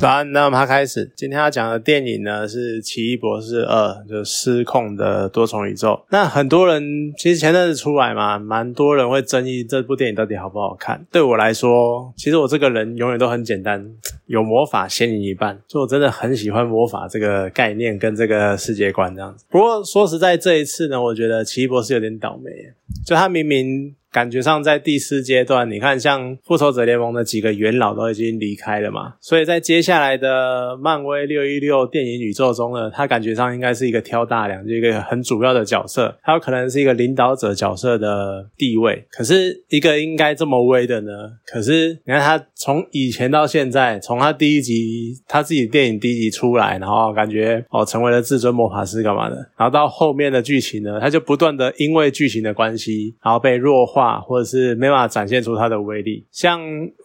好，那我们开始。今天要讲的电影呢是《奇异博士二》，就失控的多重宇宙。那很多人其实前阵子出来嘛，蛮多人会争议这部电影到底好不好看。对我来说，其实我这个人永远都很简单，有魔法先赢一半。就我真的很喜欢魔法这个概念跟这个世界观这样子。不过说实在，这一次呢，我觉得奇异博士有点倒霉，就他明明。感觉上在第四阶段，你看像复仇者联盟的几个元老都已经离开了嘛，所以在接下来的漫威六一六电影宇宙中呢，他感觉上应该是一个挑大梁，就一个很主要的角色，他有可能是一个领导者角色的地位。可是一个应该这么威的呢？可是你看他从以前到现在，从他第一集他自己电影第一集出来，然后感觉哦成为了至尊魔法师干嘛的，然后到后面的剧情呢，他就不断的因为剧情的关系，然后被弱化。化或者是没办法展现出它的威力，像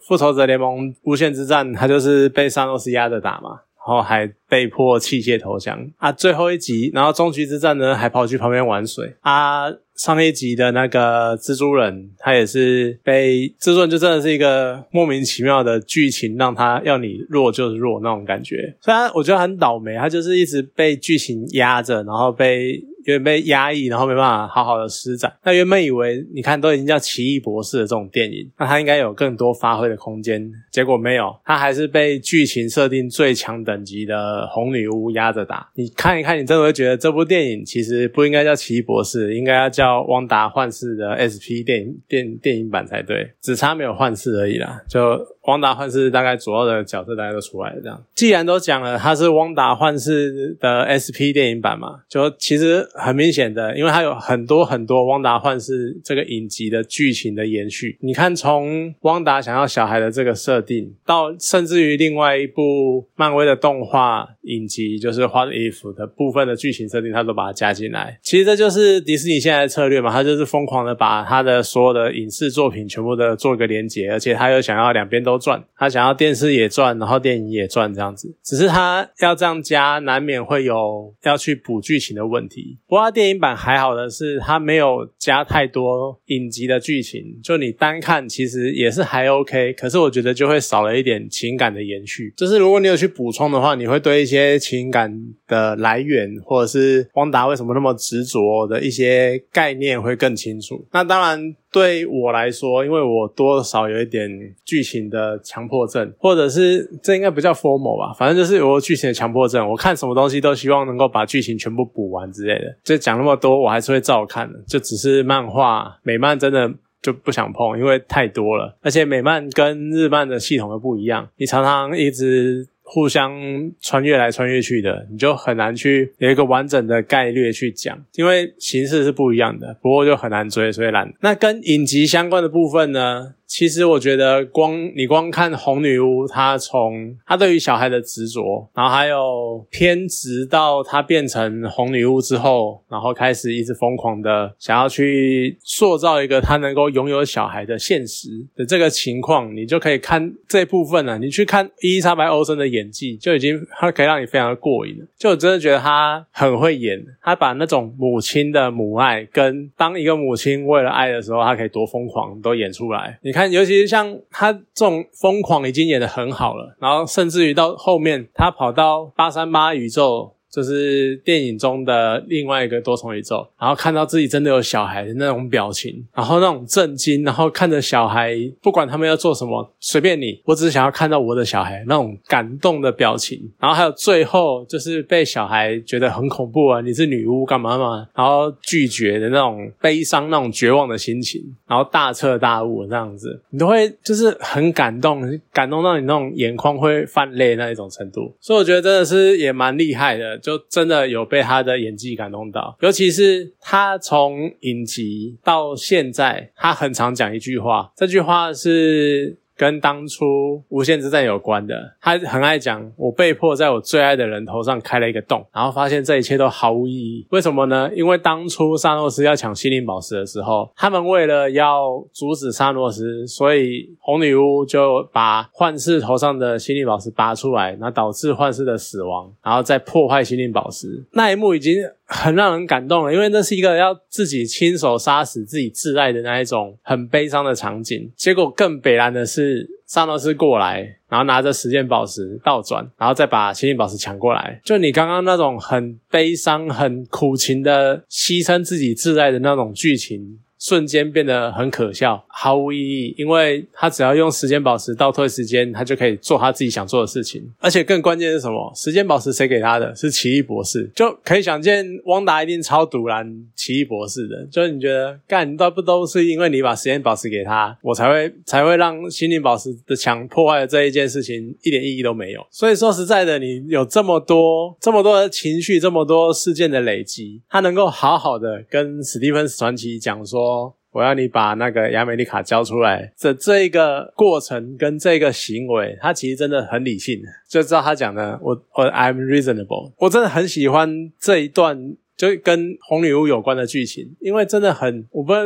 复仇者联盟无限之战，它就是被萨诺斯压着打嘛，然后还被迫弃械投降啊。最后一集，然后终局之战呢，还跑去旁边玩水啊。上一集的那个蜘蛛人，他也是被蜘蛛人就真的是一个莫名其妙的剧情，让他要你弱就是弱那种感觉。虽然我觉得很倒霉，他就是一直被剧情压着，然后被。有点被压抑，然后没办法好好的施展。那原本以为，你看都已经叫奇异博士的这种电影，那他应该有更多发挥的空间。结果没有，他还是被剧情设定最强等级的红女巫压着打。你看一看，你真的会觉得这部电影其实不应该叫奇异博士，应该要叫汪达幻视的 SP 电影电电影版才对，只差没有幻视而已啦。就。汪达幻视大概主要的角色大家都出来了，这样。既然都讲了，它是汪达幻视的 SP 电影版嘛，就其实很明显的，因为它有很多很多汪达幻视这个影集的剧情的延续。你看，从汪达想要小孩的这个设定，到甚至于另外一部漫威的动画影集，就是《What If》的部分的剧情设定，它都把它加进来。其实这就是迪士尼现在的策略嘛，它就是疯狂的把它的所有的影视作品全部的做一个连接，而且它又想要两边都。赚，他想要电视也赚，然后电影也赚这样子，只是他要这样加，难免会有要去补剧情的问题。不过电影版还好的是，他没有加太多影集的剧情，就你单看其实也是还 OK。可是我觉得就会少了一点情感的延续。就是如果你有去补充的话，你会对一些情感的来源，或者是汪达为什么那么执着的一些概念会更清楚。那当然。对我来说，因为我多少有一点剧情的强迫症，或者是这应该不叫 formal 吧，反正就是有剧情的强迫症。我看什么东西都希望能够把剧情全部补完之类的。就讲那么多，我还是会照看的。就只是漫画美漫真的就不想碰，因为太多了，而且美漫跟日漫的系统又不一样，你常常一直。互相穿越来穿越去的，你就很难去有一个完整的概率去讲，因为形式是不一样的。不过就很难追，所以懒。那跟影集相关的部分呢？其实我觉得，光你光看红女巫，她从她对于小孩的执着，然后还有偏执到她变成红女巫之后，然后开始一直疯狂的想要去塑造一个她能够拥有小孩的现实的这个情况，你就可以看这部分了。你去看伊丽莎白·欧森的演技，就已经她可以让你非常的过瘾了。就我真的觉得她很会演，她把那种母亲的母爱跟当一个母亲为了爱的时候，她可以多疯狂都演出来。你看。尤其是像他这种疯狂，已经演的很好了，然后甚至于到后面，他跑到八三八宇宙。就是电影中的另外一个多重宇宙，然后看到自己真的有小孩的那种表情，然后那种震惊，然后看着小孩，不管他们要做什么，随便你，我只是想要看到我的小孩那种感动的表情，然后还有最后就是被小孩觉得很恐怖啊，你是女巫干嘛嘛，然后拒绝的那种悲伤、那种绝望的心情，然后大彻大悟这样子，你都会就是很感动，感动到你那种眼眶会泛泪那一种程度，所以我觉得真的是也蛮厉害的。就真的有被他的演技感动到，尤其是他从影集到现在，他很常讲一句话，这句话是。跟当初无限之战有关的，他很爱讲，我被迫在我最爱的人头上开了一个洞，然后发现这一切都毫无意义。为什么呢？因为当初萨诺斯要抢心灵宝石的时候，他们为了要阻止萨诺斯，所以红女巫就把幻视头上的心灵宝石拔出来，那导致幻视的死亡，然后再破坏心灵宝石。那一幕已经。很让人感动了，因为那是一个要自己亲手杀死自己挚爱的那一种很悲伤的场景。结果更悲然的是，萨诺斯过来，然后拿着时间宝石倒转，然后再把星星宝石抢过来。就你刚刚那种很悲伤、很苦情的牺牲自己挚爱的那种剧情。瞬间变得很可笑，毫无意义，因为他只要用时间宝石倒退时间，他就可以做他自己想做的事情。而且更关键是什么？时间宝石谁给他的？是奇异博士，就可以想见汪达一定超毒拦奇异博士的。就是你觉得干都不都是因为你把时间宝石给他，我才会才会让心灵宝石的墙破坏了这一件事情，一点意义都没有。所以说实在的，你有这么多这么多的情绪，这么多事件的累积，他能够好好的跟史蒂芬传奇讲说。我要你把那个亚美利卡交出来，这这一个过程跟这个行为，他其实真的很理性，就知道他讲的，我我 I'm reasonable，我真的很喜欢这一段。就跟红女巫有关的剧情，因为真的很，我不知道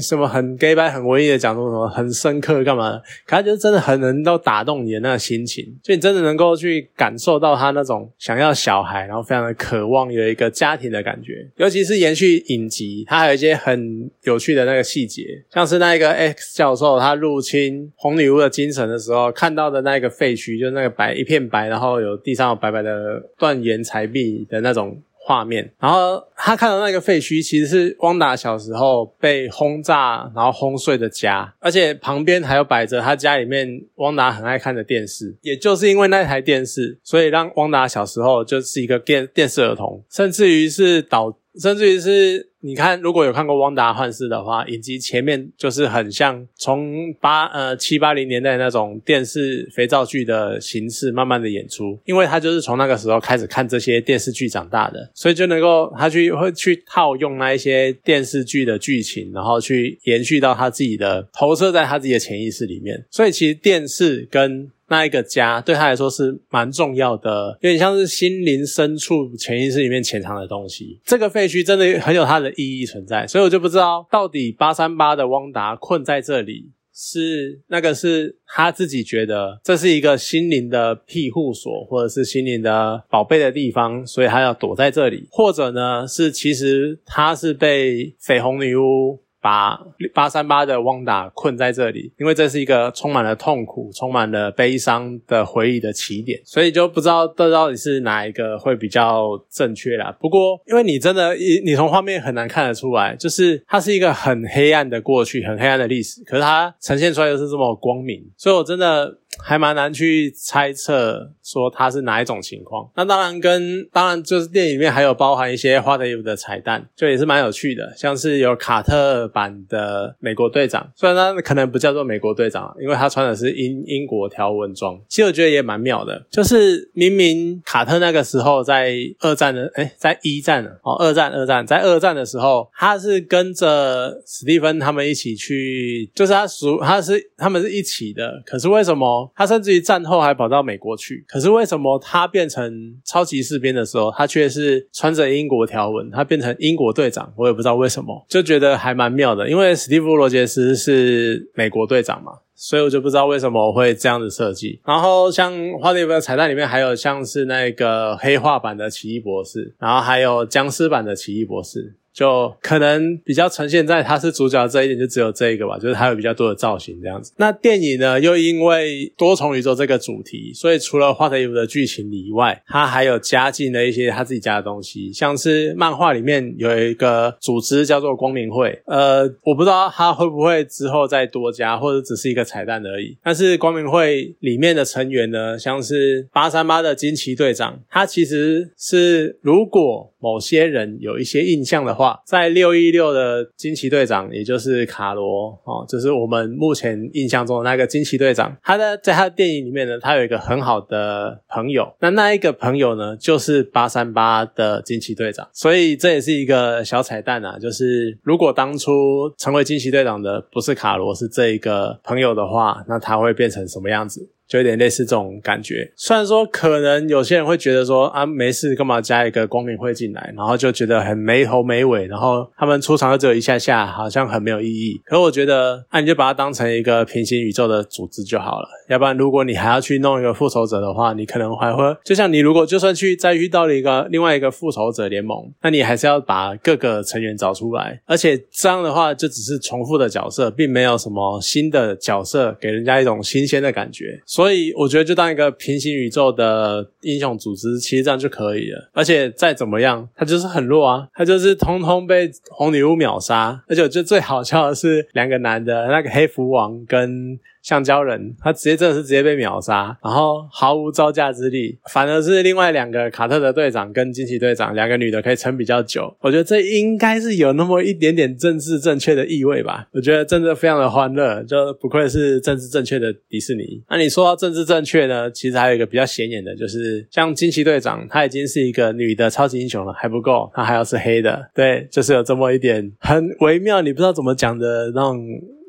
什么很 gay 白、很文艺的讲说什么很深刻干嘛，可他就真的很能够打动你的那个心情，就你真的能够去感受到他那种想要小孩，然后非常的渴望有一个家庭的感觉。尤其是延续影集，它还有一些很有趣的那个细节，像是那一个 X 教授他入侵红女巫的精神的时候看到的那个废墟，就是那个白一片白，然后有地上有白白的断垣残壁的那种。画面，然后他看到那个废墟，其实是汪达小时候被轰炸然后轰碎的家，而且旁边还有摆着他家里面汪达很爱看的电视，也就是因为那台电视，所以让汪达小时候就是一个电电视儿童，甚至于是导。甚至于是，你看，如果有看过《汪达幻视》的话，以及前面就是很像从八呃七八零年代那种电视肥皂剧的形式慢慢的演出，因为他就是从那个时候开始看这些电视剧长大的，所以就能够他去会去套用那一些电视剧的剧情，然后去延续到他自己的投射在他自己的潜意识里面。所以其实电视跟那一个家对他来说是蛮重要的，有点像是心灵深处潜意识里面潜藏的东西。这个废墟真的很有它的意义存在，所以我就不知道到底八三八的汪达困在这里是那个是他自己觉得这是一个心灵的庇护所，或者是心灵的宝贝的地方，所以他要躲在这里，或者呢是其实他是被绯红女巫。把八三八的汪达困在这里，因为这是一个充满了痛苦、充满了悲伤的回忆的起点，所以就不知道这到底是哪一个会比较正确啦。不过，因为你真的，你你从画面很难看得出来，就是它是一个很黑暗的过去，很黑暗的历史，可是它呈现出来又是这么光明，所以我真的。还蛮难去猜测说它是哪一种情况。那当然跟当然就是电影里面还有包含一些花的衣服的彩蛋，就也是蛮有趣的。像是有卡特版的美国队长，虽然他可能不叫做美国队长，因为他穿的是英英国条纹装。其实我觉得也蛮妙的，就是明明卡特那个时候在二战的，哎，在一战哦，二战二战在二战的时候，他是跟着史蒂芬他们一起去，就是他属他是他们是一起的。可是为什么？他甚至于战后还跑到美国去，可是为什么他变成超级士兵的时候，他却是穿着英国条纹，他变成英国队长？我也不知道为什么，就觉得还蛮妙的。因为史蒂夫·罗杰斯是美国队长嘛，所以我就不知道为什么会这样子设计。然后像花蝶的彩蛋里面还有像是那个黑化版的奇异博士，然后还有僵尸版的奇异博士。就可能比较呈现在他是主角这一点，就只有这一个吧，就是他有比较多的造型这样子。那电影呢，又因为多重宇宙这个主题，所以除了花特衣服的剧情以外，他还有加进了一些他自己加的东西，像是漫画里面有一个组织叫做光明会，呃，我不知道他会不会之后再多加，或者只是一个彩蛋而已。但是光明会里面的成员呢，像是八三八的惊奇队长，他其实是如果。某些人有一些印象的话，在六一六的惊奇队长，也就是卡罗哦，就是我们目前印象中的那个惊奇队长。他的在他的电影里面呢，他有一个很好的朋友，那那一个朋友呢，就是八三八的惊奇队长。所以这也是一个小彩蛋啊，就是如果当初成为惊奇队长的不是卡罗，是这一个朋友的话，那他会变成什么样子？就有点类似这种感觉。虽然说可能有些人会觉得说啊，没事干嘛加一个光明会进来，然后就觉得很没头没尾，然后他们出场就只有一下下，好像很没有意义。可我觉得，那你就把它当成一个平行宇宙的组织就好了。要不然，如果你还要去弄一个复仇者的话，你可能还会就像你如果就算去再遇到了一个另外一个复仇者联盟，那你还是要把各个成员找出来，而且这样的话就只是重复的角色，并没有什么新的角色给人家一种新鲜的感觉。所所以我觉得就当一个平行宇宙的英雄组织，其实这样就可以了。而且再怎么样，他就是很弱啊，他就是通通被红女巫秒杀。而且我觉得最好笑的是两个男的，那个黑蝠王跟。橡胶人，他直接真的是直接被秒杀，然后毫无招架之力，反而是另外两个卡特的队长跟惊奇队长两个女的可以撑比较久。我觉得这应该是有那么一点点政治正确的意味吧。我觉得真的非常的欢乐，就不愧是政治正确的迪士尼。那你说到政治正确呢？其实还有一个比较显眼的，就是像惊奇队长，他已经是一个女的超级英雄了，还不够，他还要是黑的。对，就是有这么一点很微妙，你不知道怎么讲的那种。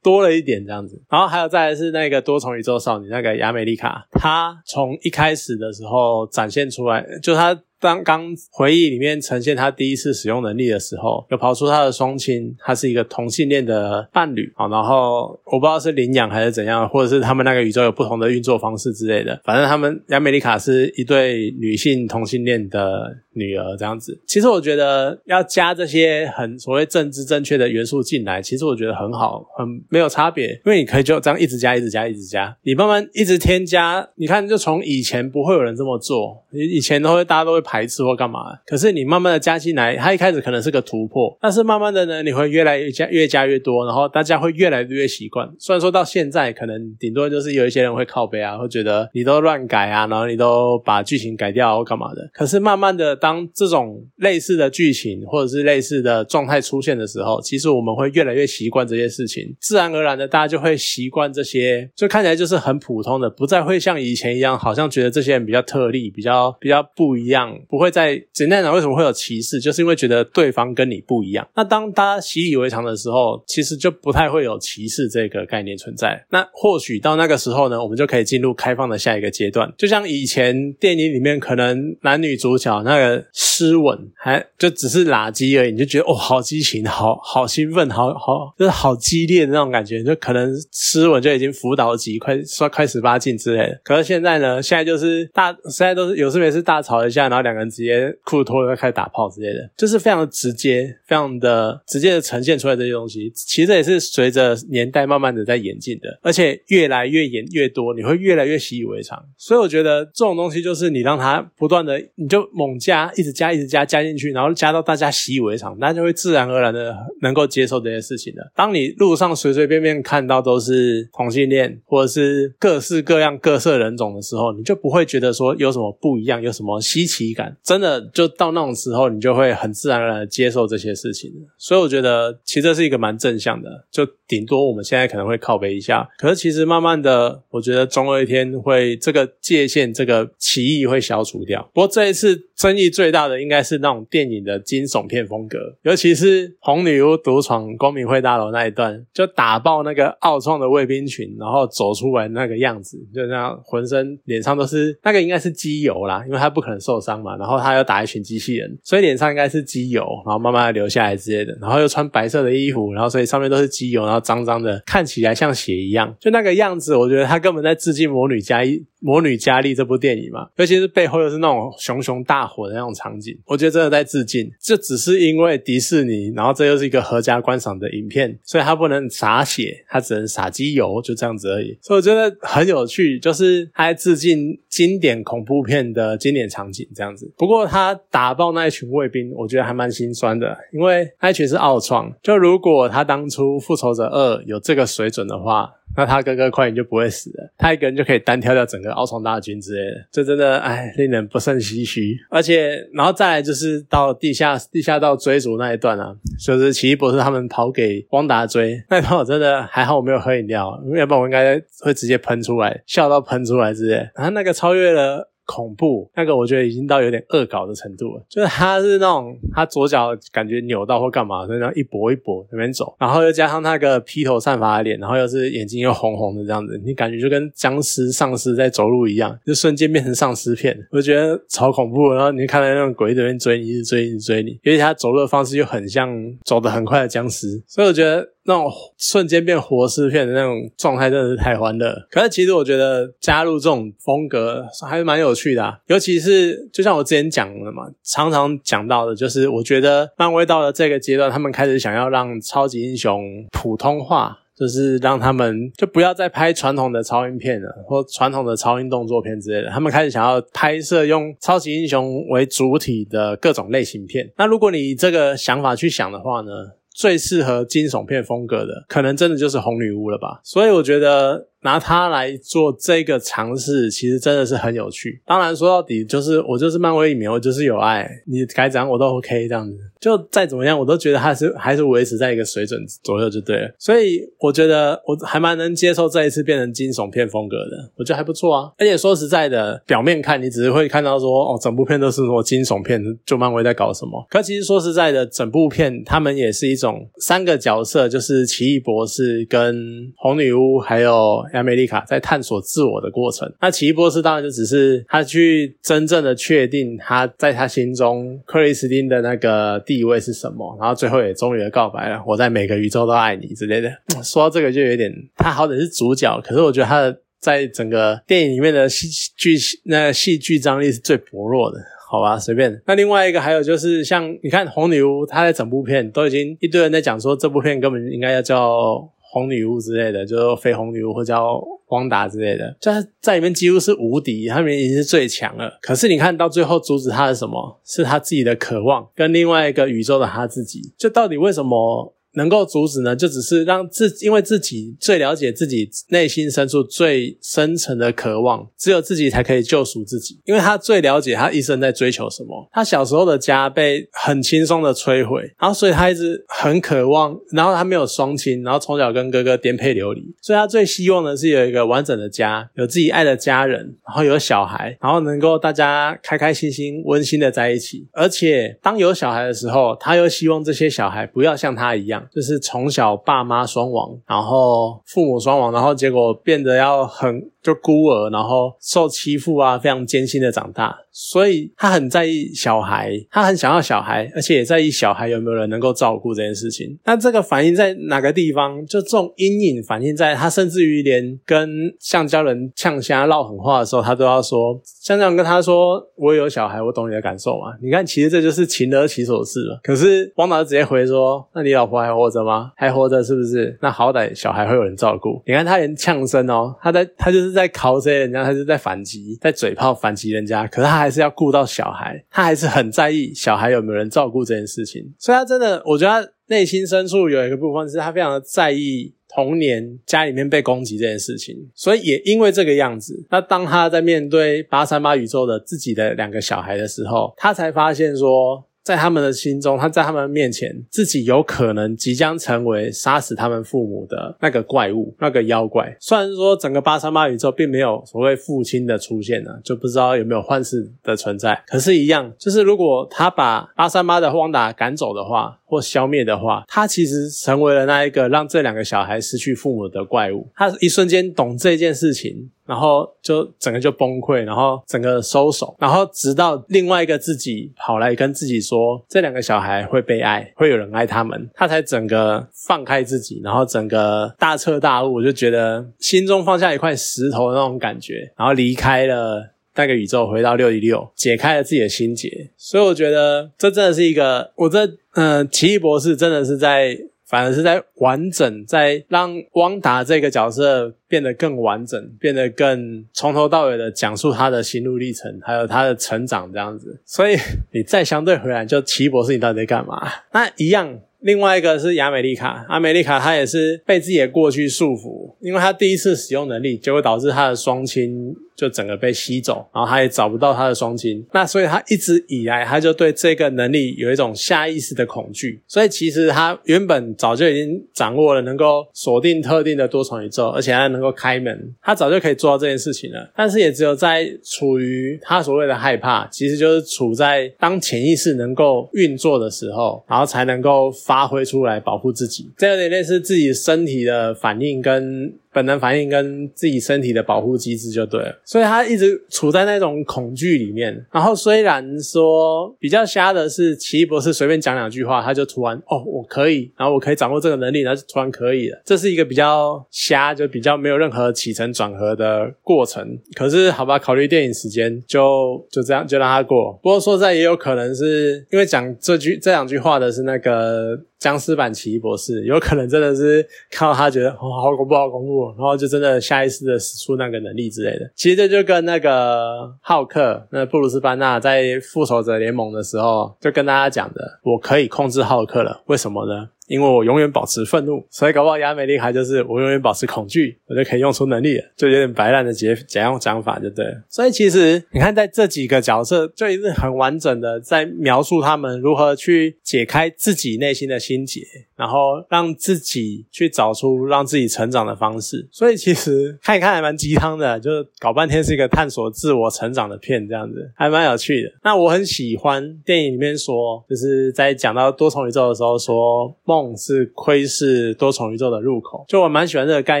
多了一点这样子，然后还有再来是那个多重宇宙少女那个亚美丽卡，她从一开始的时候展现出来，就她。当刚回忆里面呈现他第一次使用能力的时候，有跑出他的双亲，他是一个同性恋的伴侣啊。然后我不知道是领养还是怎样，或者是他们那个宇宙有不同的运作方式之类的。反正他们亚美丽卡是一对女性同性恋的女儿这样子。其实我觉得要加这些很所谓政治正确的元素进来，其实我觉得很好，很没有差别。因为你可以就这样一直加，一直加，一直加，你慢慢一直添加。你看，就从以前不会有人这么做，以前都会大家都会。排斥或干嘛？可是你慢慢的加进来，它一开始可能是个突破，但是慢慢的呢，你会越来越加越加越多，然后大家会越来越习惯。虽然说到现在，可能顶多就是有一些人会靠背啊，会觉得你都乱改啊，然后你都把剧情改掉或干嘛的。可是慢慢的，当这种类似的剧情或者是类似的状态出现的时候，其实我们会越来越习惯这些事情，自然而然的大家就会习惯这些，就看起来就是很普通的，不再会像以前一样，好像觉得这些人比较特例，比较比较不一样。不会在简单讲，为什么会有歧视，就是因为觉得对方跟你不一样。那当大家习以为常的时候，其实就不太会有歧视这个概念存在。那或许到那个时候呢，我们就可以进入开放的下一个阶段。就像以前电影里面，可能男女主角那个湿吻，还就只是垃圾而已，你就觉得哦，好激情，好好兴奋，好好就是好激烈的那种感觉，就可能湿吻就已经辅导级，快刷快十八禁之类的。可是现在呢，现在就是大，现在都是有事没事大吵一下，然后两个人。直接裤子脱了开始打炮之类的，就是非常的直接，非常的直接的呈现出来这些东西。其实也是随着年代慢慢的在演进的，而且越来越演越多，你会越来越习以为常。所以我觉得这种东西就是你让它不断的，你就猛加，一直加，一直加加进去，然后加到大家习以为常，大家就会自然而然的能够接受这些事情的。当你路上随随便便看到都是同性恋或者是各式各样各色人种的时候，你就不会觉得说有什么不一样，有什么稀奇感。真的就到那种时候，你就会很自然而然的接受这些事情。所以我觉得其实这是一个蛮正向的，就顶多我们现在可能会靠背一下，可是其实慢慢的，我觉得总有一天会这个界限、这个歧义会消除掉。不过这一次争议最大的应该是那种电影的惊悚片风格，尤其是红女巫独闯光明会大楼那一段，就打爆那个奥创的卫兵群，然后走出来那个样子，就那样浑身脸上都是那个应该是机油啦，因为他不可能受伤嘛，然后。他又打一群机器人，所以脸上应该是机油，然后慢慢的流下来之类的。然后又穿白色的衣服，然后所以上面都是机油，然后脏脏的，看起来像血一样。就那个样子，我觉得他根本在致敬《魔女加一魔女佳丽》这部电影嘛。尤其是背后又是那种熊熊大火的那种场景，我觉得真的在致敬。这只是因为迪士尼，然后这又是一个合家观赏的影片，所以它不能洒血，它只能洒机油，就这样子而已。所以我觉得很有趣，就是他在致敬经典恐怖片的经典场景这样不过他打爆那一群卫兵，我觉得还蛮心酸的，因为那一群是奥创。就如果他当初复仇者二有这个水准的话。那他哥哥快点就不会死了，他一个人就可以单挑掉整个奥创大军之类的，这真的哎令人不胜唏嘘。而且，然后再来就是到地下地下道追逐那一段啊，就是奇异博士他们跑给汪达追那段，我真的还好我没有喝饮料，要不然我应该会直接喷出来，笑到喷出来之类。然后那个超越了。恐怖，那个我觉得已经到有点恶搞的程度了。就是他是那种他左脚感觉扭到或干嘛，所以那一跛一跛那边走，然后又加上那个披头散发的脸，然后又是眼睛又红红的这样子，你感觉就跟僵尸丧尸在走路一样，就瞬间变成丧尸片，我就觉得超恐怖。然后你看到那种鬼这边追你，一直追，一直追你，而且他走路的方式又很像走得很快的僵尸，所以我觉得。那种瞬间变活尸片的那种状态真的是太欢乐。可是其实我觉得加入这种风格还是蛮有趣的，尤其是就像我之前讲的嘛，常常讲到的就是，我觉得漫威到了这个阶段，他们开始想要让超级英雄普通话，就是让他们就不要再拍传统的超英片了，或传统的超英动作片之类的。他们开始想要拍摄用超级英雄为主体的各种类型片。那如果你这个想法去想的话呢？最适合惊悚片风格的，可能真的就是红女巫了吧。所以我觉得。拿它来做这个尝试，其实真的是很有趣。当然说到底，就是我就是漫威影迷，我就是有爱，你该怎样我都 OK 这样子。就再怎么样，我都觉得还是还是维持在一个水准左右就对了。所以我觉得我还蛮能接受这一次变成惊悚片风格的，我觉得还不错啊。而且说实在的，表面看你只是会看到说哦，整部片都是说惊悚片，就漫威在搞什么。可其实说实在的，整部片他们也是一种三个角色，就是奇异博士跟红女巫还有。亚美丽卡在探索自我的过程，那奇异博士当然就只是他去真正的确定他在他心中克里斯汀的那个地位是什么，然后最后也终于的告白了，我在每个宇宙都爱你之类的。说到这个就有点，他好歹是主角，可是我觉得他的在整个电影里面的戏剧那戏剧张力是最薄弱的，好吧，随便。那另外一个还有就是像你看红女巫，她在整部片都已经一堆人在讲说这部片根本应该要叫。红女巫之类的，就是非红女巫或叫汪达之类的，就在里面几乎是无敌，他们已经是最强了。可是你看到最后阻止他的什么？是他自己的渴望，跟另外一个宇宙的他自己。就到底为什么？能够阻止呢，就只是让自，因为自己最了解自己内心深处最深层的渴望，只有自己才可以救赎自己，因为他最了解他一生在追求什么。他小时候的家被很轻松的摧毁，然后所以他一直很渴望，然后他没有双亲，然后从小跟哥哥颠沛流离，所以他最希望的是有一个完整的家，有自己爱的家人，然后有小孩，然后能够大家开开心心、温馨的在一起。而且当有小孩的时候，他又希望这些小孩不要像他一样。就是从小爸妈双亡，然后父母双亡，然后结果变得要很就孤儿，然后受欺负啊，非常艰辛的长大。所以他很在意小孩，他很想要小孩，而且也在意小孩有没有人能够照顾这件事情。那这个反映在哪个地方？就这种阴影反映在他，甚至于连跟橡胶人呛虾唠狠话的时候，他都要说。橡胶人跟他说：“我有小孩，我懂你的感受嘛。”你看，其实这就是情得其所事了。可是汪达直接回说：“那你老婆还活着吗？还活着是不是？那好歹小孩会有人照顾。”你看他连呛声哦，他在他就是在考这些人家，他是在反击，在嘴炮反击人家。可是他。还是要顾到小孩，他还是很在意小孩有没有人照顾这件事情，所以他真的，我觉得他内心深处有一个部分是他非常的在意童年家里面被攻击这件事情，所以也因为这个样子，那当他在面对八三八宇宙的自己的两个小孩的时候，他才发现说。在他们的心中，他在他们面前，自己有可能即将成为杀死他们父母的那个怪物、那个妖怪。虽然说整个八三八宇宙并没有所谓父亲的出现呢，就不知道有没有幻视的存在。可是，一样就是如果他把八三八的汪达赶走的话，或消灭的话，他其实成为了那一个让这两个小孩失去父母的怪物。他一瞬间懂这件事情。然后就整个就崩溃，然后整个收手，然后直到另外一个自己跑来跟自己说，这两个小孩会被爱，会有人爱他们，他才整个放开自己，然后整个大彻大悟，我就觉得心中放下一块石头的那种感觉，然后离开了那个宇宙，回到六一六，解开了自己的心结。所以我觉得这真的是一个，我这嗯，奇异博士真的是在。反而是在完整，在让汪达这个角色变得更完整，变得更从头到尾的讲述他的心路历程，还有他的成长这样子。所以你再相对回来，就奇异博士，你到底在干嘛？那一样。另外一个是亚美丽卡，阿美丽卡她也是被自己的过去束缚，因为她第一次使用能力，就会导致她的双亲就整个被吸走，然后她也找不到她的双亲，那所以她一直以来，她就对这个能力有一种下意识的恐惧，所以其实她原本早就已经掌握了能够锁定特定的多重宇宙，而且还能够开门，她早就可以做到这件事情了，但是也只有在处于她所谓的害怕，其实就是处在当潜意识能够运作的时候，然后才能够。发挥出来保护自己，这有点类似自己身体的反应跟。本能反应跟自己身体的保护机制就对了，所以他一直处在那种恐惧里面。然后虽然说比较瞎的是，奇异博士随便讲两句话，他就突然哦，我可以，然后我可以掌握这个能力，然后就突然可以了。这是一个比较瞎，就比较没有任何起承转合的过程。可是好吧，考虑电影时间，就就这样就让他过。不过说实在，也有可能是因为讲这句这两句话的是那个。僵尸版奇异博士有可能真的是看到他觉得哦好恐怖好恐怖，然后就真的下意识的使出那个能力之类的。其实这就跟那个浩克，那布鲁斯班纳在复仇者联盟的时候就跟大家讲的，我可以控制浩克了。为什么呢？因为我永远保持愤怒，所以搞不好亚美丽还就是我永远保持恐惧，我就可以用出能力了，就有点白烂的解假用讲法，就对。所以其实你看，在这几个角色就一直很完整的在描述他们如何去解开自己内心的心结，然后让自己去找出让自己成长的方式。所以其实看一看还蛮鸡汤的，就是搞半天是一个探索自我成长的片，这样子还蛮有趣的。那我很喜欢电影里面说，就是在讲到多重宇宙的时候说梦。是窥视多重宇宙的入口，就我蛮喜欢这个概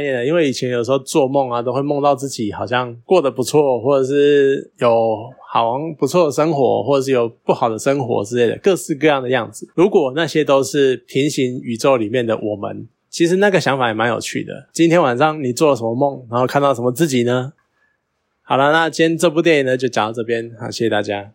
念的，因为以前有时候做梦啊，都会梦到自己好像过得不错，或者是有好不错的生活，或者是有不好的生活之类的，各式各样的样子。如果那些都是平行宇宙里面的我们，其实那个想法也蛮有趣的。今天晚上你做了什么梦，然后看到什么自己呢？好了，那今天这部电影呢就讲到这边，好，谢谢大家。